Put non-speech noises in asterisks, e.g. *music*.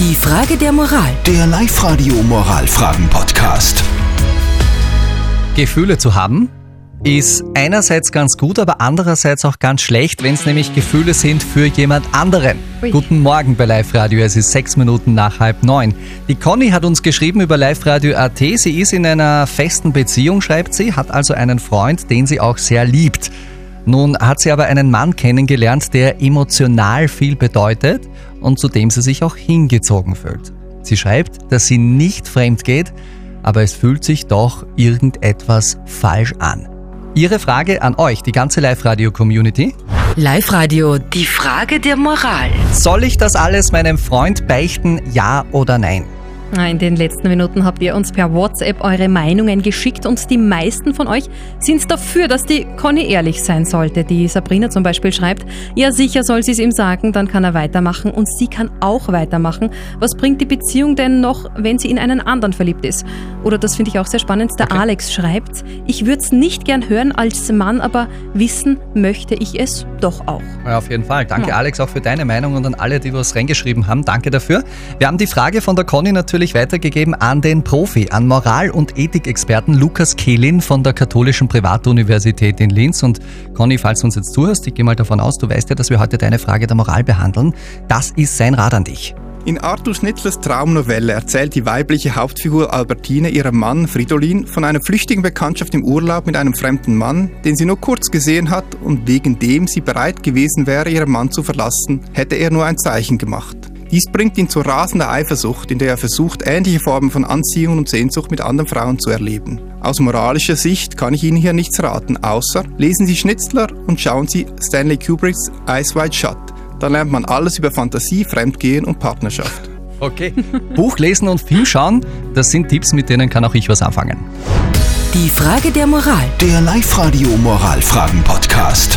Die Frage der Moral. Der Live-Radio Moralfragen-Podcast. Gefühle zu haben ist einerseits ganz gut, aber andererseits auch ganz schlecht, wenn es nämlich Gefühle sind für jemand anderen. Ui. Guten Morgen bei Live Radio, es ist sechs Minuten nach halb neun. Die Conny hat uns geschrieben über Live Radio AT. Sie ist in einer festen Beziehung, schreibt sie, hat also einen Freund, den sie auch sehr liebt. Nun hat sie aber einen Mann kennengelernt, der emotional viel bedeutet und zu dem sie sich auch hingezogen fühlt. Sie schreibt, dass sie nicht fremd geht, aber es fühlt sich doch irgendetwas falsch an. Ihre Frage an euch, die ganze Live-Radio-Community. Live-Radio. Die Frage der Moral. Soll ich das alles meinem Freund beichten, ja oder nein? In den letzten Minuten habt ihr uns per WhatsApp eure Meinungen geschickt und die meisten von euch sind dafür, dass die Conny ehrlich sein sollte. Die Sabrina zum Beispiel schreibt, ja sicher soll sie es ihm sagen, dann kann er weitermachen und sie kann auch weitermachen. Was bringt die Beziehung denn noch, wenn sie in einen anderen verliebt ist? Oder das finde ich auch sehr spannend, der Okay. Alex schreibt, ich würde es nicht gern hören als Mann, aber wissen möchte ich es doch auch. Ja, auf jeden Fall. Danke, Ja. Alex, auch für deine Meinung und an alle, die was reingeschrieben haben. Danke dafür. Wir haben die Frage von der Conny natürlich weitergegeben an den Profi, an Moral- und Ethikexperten Lukas Kehlin von der Katholischen Privatuniversität in Linz. Und Conny, falls du uns jetzt zuhörst, ich gehe mal davon aus, du weißt ja, dass wir heute deine Frage der Moral behandeln. Das ist sein Rat an dich. In Arthur Schnitzlers Traumnovelle erzählt die weibliche Hauptfigur Albertine ihrem Mann Fridolin von einer flüchtigen Bekanntschaft im Urlaub mit einem fremden Mann, den sie nur kurz gesehen hat und wegen dem sie bereit gewesen wäre, ihren Mann zu verlassen, hätte er nur ein Zeichen gemacht. Dies bringt ihn zu rasender Eifersucht, in der er versucht, ähnliche Formen von Anziehung und Sehnsucht mit anderen Frauen zu erleben. Aus moralischer Sicht kann ich Ihnen hier nichts raten, außer lesen Sie Schnitzler und schauen Sie Stanley Kubricks Eyes Wide Shut. Da lernt man alles über Fantasie, Fremdgehen und Partnerschaft. *laughs* Okay. Buch lesen und Film schauen, das sind Tipps, mit denen kann auch ich was anfangen. Die Frage der Moral. Der Live-Radio Moralfragen-Podcast.